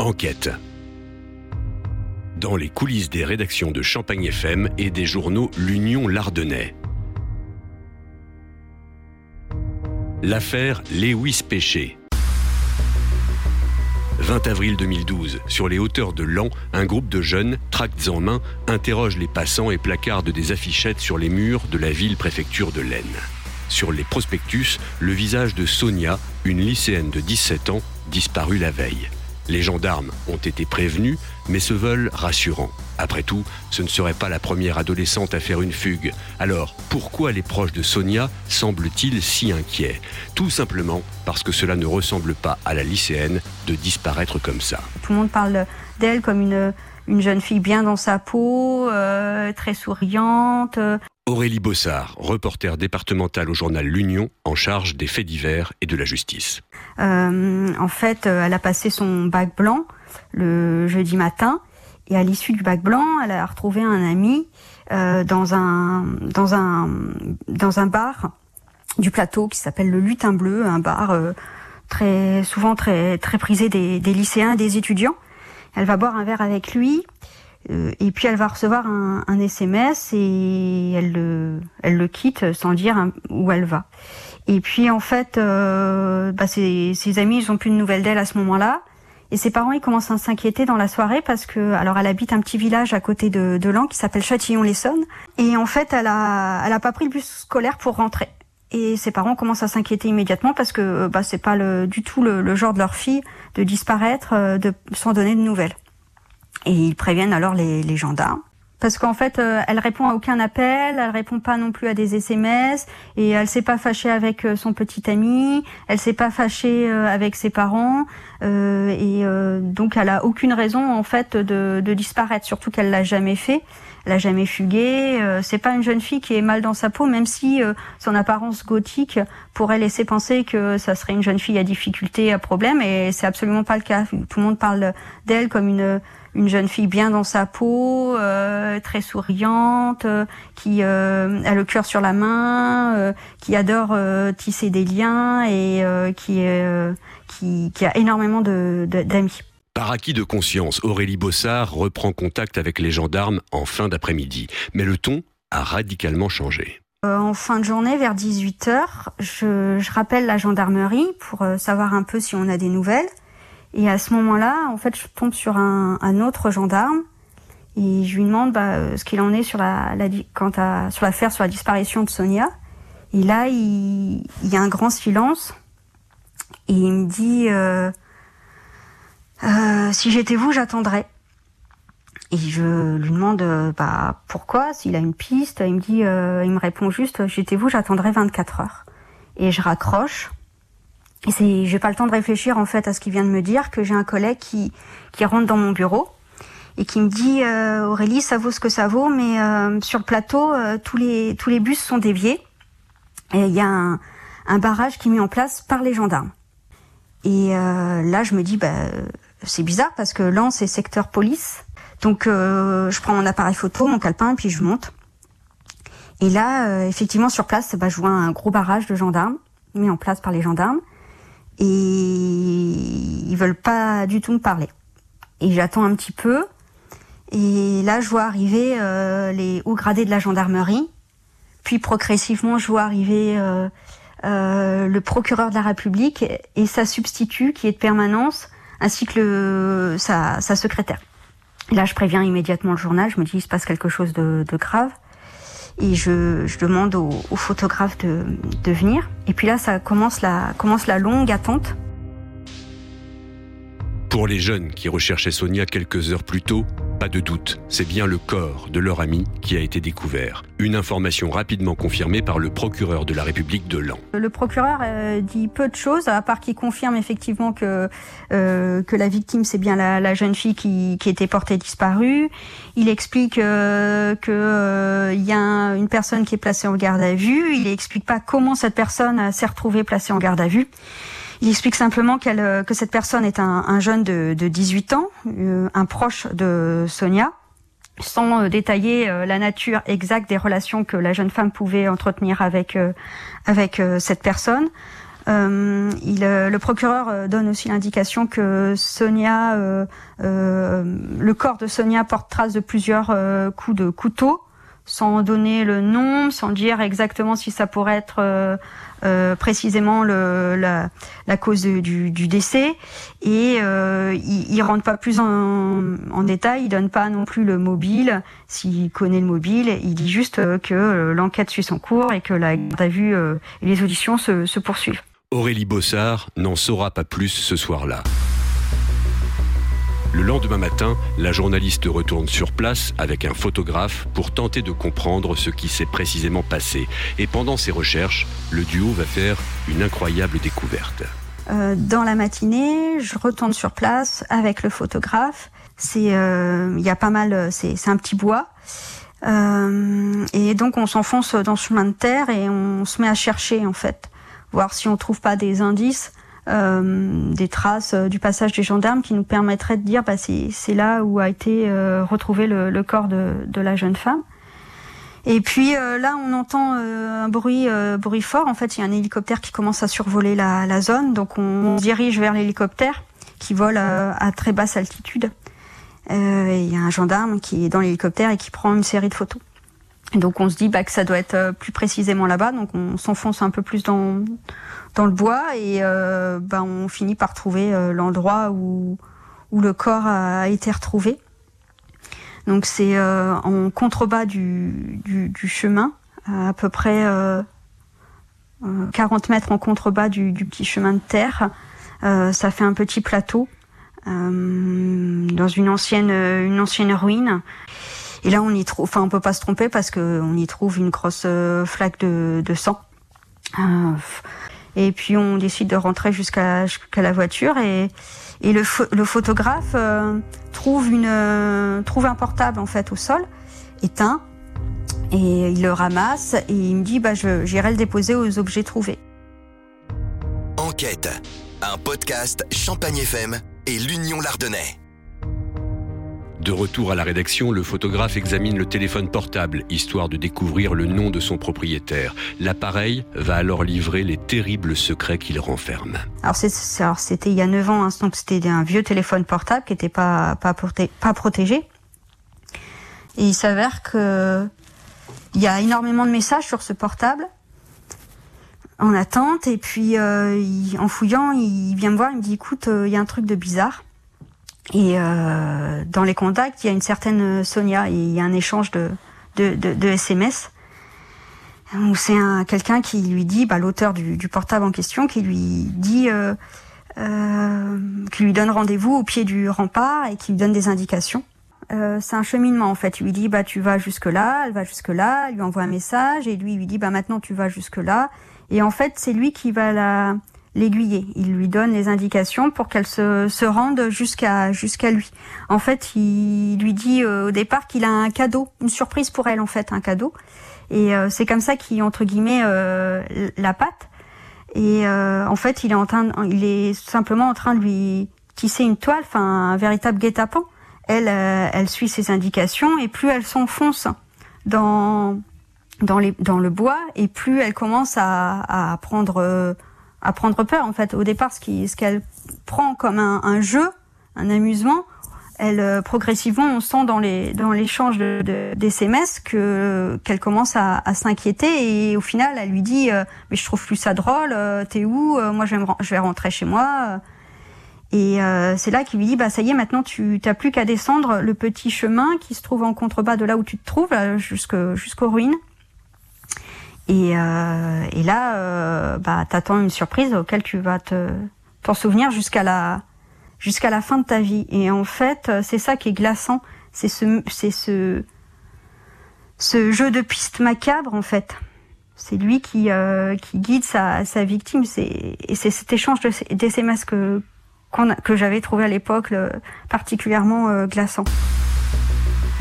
Enquête. Dans les coulisses des rédactions de Champagne FM et des journaux L'Union Lardonnais. L'affaire Lewis Péché. 20 avril 2012, sur les hauteurs de Lan, un groupe de jeunes, tracts en main, interroge les passants et placardent des affichettes sur les murs de la ville-préfecture de l'Aisne. Sur les prospectus, le visage de Sonia, une lycéenne de 17 ans, disparue la veille. Les gendarmes ont été prévenus, mais se veulent rassurants. Après tout, ce ne serait pas la première adolescente à faire une fugue. Alors, pourquoi les proches de Sonia semblent-ils si inquiets? Tout simplement parce que cela ne ressemble pas à la lycéenne de disparaître comme ça. Tout le monde parle d'elle comme une, une jeune fille bien dans sa peau, euh, très souriante. Aurélie Bossard, reporter départemental au journal L'Union, en charge des faits divers et de la justice. Euh, en fait, euh, elle a passé son bac blanc le jeudi matin. Et à l'issue du bac blanc, elle a retrouvé un ami euh, dans un dans un dans un bar du plateau qui s'appelle le Lutin Bleu, un bar très souvent très très prisé des, des lycéens, des étudiants. Elle va boire un verre avec lui. Et puis elle va recevoir un, un SMS et elle le, elle le quitte sans dire où elle va. Et puis en fait, euh, bah, ses, ses, amis, ils ont plus de nouvelles d'elle à ce moment-là. Et ses parents, ils commencent à s'inquiéter dans la soirée parce que, alors, elle habite un petit village à côté de, de Lan qui s'appelle Châtillon-les-Saônes. Et en fait, elle a, elle a pas pris le bus scolaire pour rentrer. Et ses parents commencent à s'inquiéter immédiatement parce que, bah, c'est pas le, du tout le, le, genre de leur fille de disparaître euh, de, sans donner de nouvelles. Et ils préviennent alors les, les gendarmes parce qu'en fait, euh, elle répond à aucun appel, elle répond pas non plus à des SMS, et elle s'est pas fâchée avec euh, son petit ami, elle s'est pas fâchée euh, avec ses parents, et donc elle a aucune raison en fait de, de disparaître, surtout qu'elle l'a jamais fait, elle a jamais fugué. c'est pas une jeune fille qui est mal dans sa peau, même si son apparence gothique pourrait laisser penser que ça serait une jeune fille à difficulté, à problème, et c'est absolument pas le cas. Tout le monde parle d'elle comme une une jeune fille bien dans sa peau, euh, très souriante, euh, qui euh, a le cœur sur la main, qui adore tisser des liens et qui, qui, qui, a énormément d'amis. De, Par acquis de conscience, Aurélie Bossard reprend contact avec les gendarmes en fin d'après-midi. Mais le ton a radicalement changé. en fin de journée, vers 18h, je, je rappelle la gendarmerie pour savoir un peu si on a des nouvelles. Et à ce moment-là, en fait, je tombe sur un, autre gendarme et je lui demande bah, ce qu'il en est sur la, quant à sur l'affaire sur la disparition de Sonia. Et là, il, y a un grand silence et il me dit euh, euh, si j'étais vous, j'attendrais. Et je lui demande bah pourquoi, s'il a une piste. Il me dit, euh, il me répond juste j'étais vous, j'attendrais 24 heures. Et je raccroche. Et j'ai pas le temps de réfléchir en fait à ce qu'il vient de me dire, que j'ai un collègue qui, qui rentre dans mon bureau et qui me dit euh, Aurélie, ça vaut ce que ça vaut, mais euh, sur le plateau, euh, tous les tous les bus sont déviés. Et il y a un, un, barrage qui est mis en place par les gendarmes. Et euh, là, je me dis, bah, c'est bizarre parce que là, c'est secteur police. Donc, euh, je prends mon appareil photo, mon calepin, puis je monte. Et là, effectivement, sur place, bah, je vois un gros barrage de gendarmes mis en place par les gendarmes et ils veulent pas du tout me parler. Et j'attends un petit peu. Et là, je vois arriver euh, les hauts gradés de la gendarmerie. Puis progressivement, je vois arriver euh, euh, le procureur de la République et sa substitut qui est de permanence, ainsi que le, sa, sa secrétaire. Là, je préviens immédiatement le journal. Je me dis, il se passe quelque chose de, de grave et je, demande au, au photographe de, venir. Et puis là, ça commence la longue attente. Pour les jeunes qui recherchaient Sonia quelques heures plus tôt, pas de doute, c'est bien le corps de leur ami qui a été découvert. Une information rapidement confirmée par le procureur de la République de Lan. Le procureur euh, dit peu de choses, à part qu'il confirme effectivement que, euh, que la victime, c'est bien la, la, jeune fille qui, qui était portée disparue. Il explique euh, qu'il euh, y a une personne qui est placée en garde à vue. Il explique pas comment cette personne s'est retrouvée placée en garde à vue. Il explique simplement qu'elle, que cette personne est un, un jeune de, de 18 ans, euh, un proche de Sonia, sans euh, détailler euh, la nature exacte des relations que la jeune femme pouvait entretenir avec avec cette personne. le procureur donne aussi l'indication que Sonia, le corps de Sonia porte trace de plusieurs coups de couteau sans donner le nom, sans dire exactement si ça pourrait être euh, euh, précisément la, cause du, décès. Et euh, il, il rentre pas plus en, détail, il donne pas non plus le mobile, s'il connaît le mobile, il dit juste que l'enquête suit son cours et que la garde à vue et les auditions se poursuivent. Aurélie Bossard n'en saura pas plus ce soir-là. Le lendemain matin, la journaliste retourne sur place avec un photographe pour tenter de comprendre ce qui s'est précisément passé. Et pendant ses recherches, le duo va faire une incroyable découverte. Euh, dans la matinée, je retourne sur place avec le photographe. C'est, euh, y a pas mal, c'est, un petit bois. Euh, et donc on s'enfonce dans ce chemin de terre et on se met à chercher en fait, voir si on trouve pas des indices des traces euh, du passage des gendarmes qui nous permettraient de dire bah, c'est là où a été euh, retrouvé le, corps de, la jeune femme. Et puis là, on entend un bruit, bruit fort. En fait, il y a un hélicoptère qui commence à survoler la, zone, donc on, on dirige vers l'hélicoptère qui vole à très basse altitude. Il y a un gendarme qui est dans l'hélicoptère et qui prend une série de photos. Et donc on se dit bah, que ça doit être plus précisément là-bas, donc on s'enfonce un peu plus dans dans le bois et euh, ben, on finit par trouver euh, l'endroit où, où le corps a été retrouvé. Donc c'est euh, en contrebas du, du, chemin, à peu près 40 mètres en contrebas du, petit chemin de terre. ça fait un petit plateau dans une ancienne, une ancienne ruine. Et là, on y trouve, enfin, on peut pas se tromper parce que on y trouve une grosse flaque de, de sang. Et puis on décide de rentrer jusqu'à la voiture et, et le, le photographe euh, euh, trouve un portable en fait au sol, éteint, et il le ramasse et il me dit bah, j'irai le déposer aux objets trouvés. Enquête, un podcast Champagne FM et l'Union Lardonnais. De retour à la rédaction, le photographe examine le téléphone portable, histoire de découvrir le nom de son propriétaire. L'appareil va alors livrer les terribles secrets qu'il renferme. Alors c'était il y a 9 ans, hein, donc c'était un vieux téléphone portable qui n'était pas, protégé. Et il s'avère que il y a énormément de messages sur ce portable en attente et puis euh, en fouillant il vient me voir il me dit écoute euh, il y a un truc de bizarre et euh, dans les contacts, il y a une certaine Sonia et il y a un échange de, de, de, de SMS où c'est quelqu'un qui lui dit, bah, l'auteur du, du, portable en question, qui lui dit, euh, euh, qui lui donne rendez-vous au pied du rempart et qui lui donne des indications. Euh, c'est un cheminement en fait. Il lui dit bah tu vas jusque là, elle va jusque là, elle lui envoie un message et lui il lui dit bah maintenant tu vas jusque là. Et en fait c'est lui qui va la l'aiguiller. Il lui donne les indications pour qu'elle se, se rende jusqu'à jusqu'à lui. En fait, il lui dit euh, au départ qu'il a un cadeau, une surprise pour elle en fait, un cadeau. Et euh, c'est comme ça qu'il entre guillemets euh, la patte. Et en fait, il est en train, il est simplement en train de lui tisser une toile, enfin un véritable guet-apens. Elle, elle suit ses indications et plus elle s'enfonce dans dans, les, dans le bois et plus elle commence à, à prendre à prendre peur en fait. Au départ, ce qui, ce qu'elle prend comme un, un, jeu, un amusement, elle euh, progressivement, on sent dans les dans l'échange de, de, d'SMS que qu'elle commence à, à, s'inquiéter et au final, elle lui dit euh, mais je trouve plus ça drôle, euh, t'es où Moi, je vais, je vais rentrer chez moi. Et c'est là qu'il lui dit bah ça y est, maintenant tu t'as plus qu'à descendre le petit chemin qui se trouve en contrebas de là où tu te trouves, jusque jusqu'aux ruines. Et, euh, et là, euh, bah, t'attends une surprise auquel tu vas te t'en souvenir jusqu'à la jusqu'à la fin de ta vie. Et en fait, c'est ça qui est glaçant, c'est ce c'est ce ce jeu de piste macabre en fait. C'est lui qui euh, qui guide sa sa victime. C'est et c'est cet échange de d'SMS que que j'avais trouvé à l'époque particulièrement euh, glaçant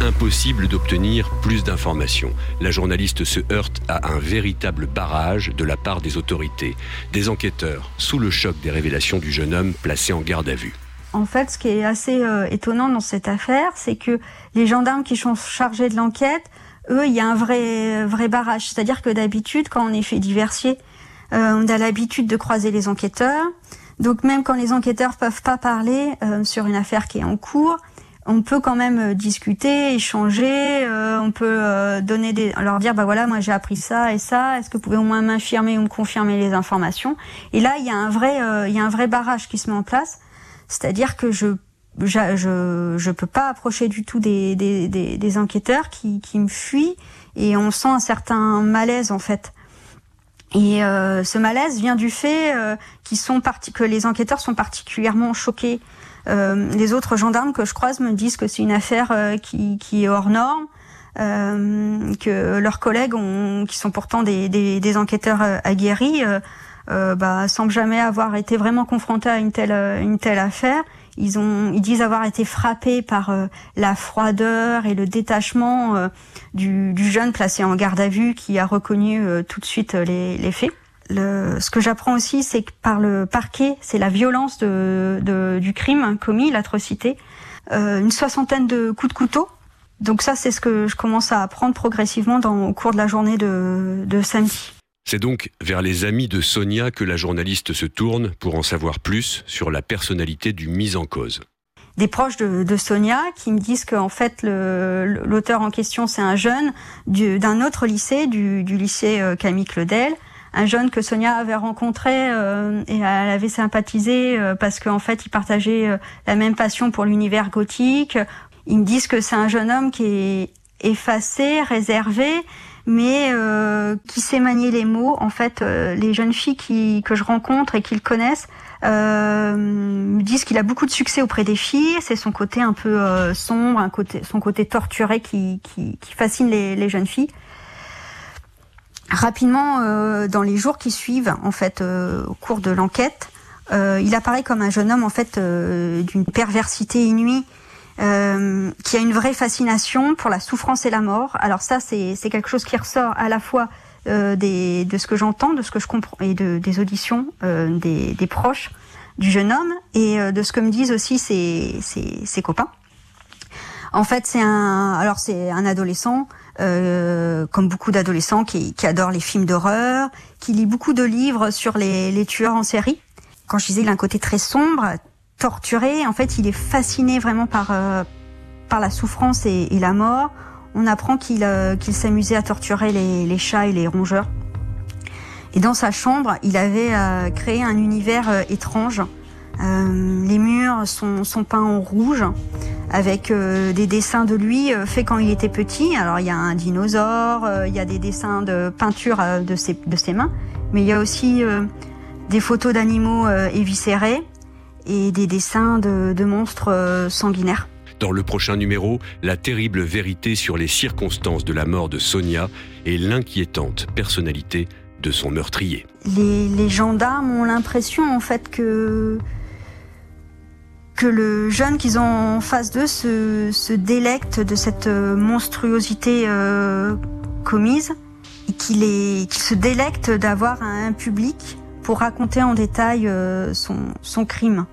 impossible d'obtenir plus d'informations. La journaliste se heurte à un véritable barrage de la part des autorités, des enquêteurs, sous le choc des révélations du jeune homme placé en garde à vue. En fait, ce qui est assez euh, étonnant dans cette affaire, c'est que les gendarmes qui sont chargés de l'enquête, eux, il y a un vrai, vrai barrage. C'est-à-dire que d'habitude, quand on est fait diversier, on a l'habitude de croiser les enquêteurs. Donc même quand les enquêteurs peuvent pas parler sur une affaire qui est en cours, on peut quand même euh, discuter, échanger, euh, on peut euh, donner des, leur dire bah voilà moi j'ai appris ça et ça, est-ce que vous pouvez au moins m'infirmer ou me confirmer les informations? Et là il y a un vrai il y a un vrai barrage qui se met en place, c'est-à-dire que je je, je peux pas approcher du tout des des, des, des enquêteurs qui qui me fuient et on sent un certain malaise en fait. Et ce malaise vient du fait qu'ils sont que les enquêteurs sont particulièrement choqués euh, les autres gendarmes que je croise me disent que c'est une affaire euh, qui, qui, est hors norme. Euh, que leurs collègues, ont, qui sont pourtant des, des, des enquêteurs aguerris, euh, bah, semblent jamais avoir été vraiment confrontés à une telle, une telle affaire. Ils, ont, ils disent avoir été frappés par la froideur et le détachement du, du, jeune placé en garde à vue qui a reconnu tout de suite les, les faits le, ce que j'apprends aussi, c'est que par le parquet, c'est la violence de, de, du crime commis, l'atrocité, euh, une soixantaine de coups de couteau. Donc ça, c'est ce que je commence à apprendre progressivement dans, au cours de la journée de, de samedi. C'est donc vers les amis de Sonia que la journaliste se tourne pour en savoir plus sur la personnalité du mis en cause des proches de, de, Sonia qui me disent qu'en fait l'auteur en question c'est un jeune d'un autre lycée, du, du lycée euh, Camille Claudel, un jeune que Sonia avait rencontré euh, et elle avait sympathisé euh, parce qu'en fait il partageait euh, la même passion pour l'univers gothique. Ils me disent que c'est un jeune homme qui est effacé, réservé, mais qui sait manier les mots. En fait, les jeunes filles qui, que je rencontre et qui le connaissent me disent qu'il a beaucoup de succès auprès des filles. C'est son côté un peu sombre, un côté, son côté torturé qui, qui, qui fascine les, les jeunes filles rapidement, euh, dans les jours qui suivent, en fait, euh, au cours de l'enquête, euh, il apparaît comme un jeune homme en fait d'une perversité inouïe, qui a une vraie fascination pour la souffrance et la mort. Alors ça, c'est quelque chose qui ressort à la fois des, de ce que j'entends, de ce que je comprends et de, des auditions des, des, proches du jeune homme et de ce que me disent aussi ses, ses, ses copains. En fait, c'est un, alors c'est un adolescent euh, comme beaucoup d'adolescents qui, adorent les films d'horreur, qui lit beaucoup de livres sur les, tueurs en série. Quand je disais il a un côté très sombre, torturé, en fait il est fasciné vraiment par euh, par la souffrance et, la mort. On apprend qu'il euh, s'amusait à torturer les, chats et les rongeurs. Et dans sa chambre, il avait créé un univers étrange. les murs sont peints en rouge avec euh, des dessins de lui euh, faits quand il était petit. Alors il y a un dinosaure, euh, il y a des dessins de peinture de ses, de ses mains, mais il y a aussi des photos d'animaux éviscérés et des dessins de, de monstres sanguinaires. Dans le prochain numéro, la terrible vérité sur les circonstances de la mort de Sonia et l'inquiétante personnalité de son meurtrier. Les, les gendarmes ont l'impression en fait que que le jeune qu'ils ont en face d'eux se, se, délecte de cette euh, monstruosité euh, commise et qu'il qu se délecte d'avoir un public pour raconter en détail euh, son, son crime.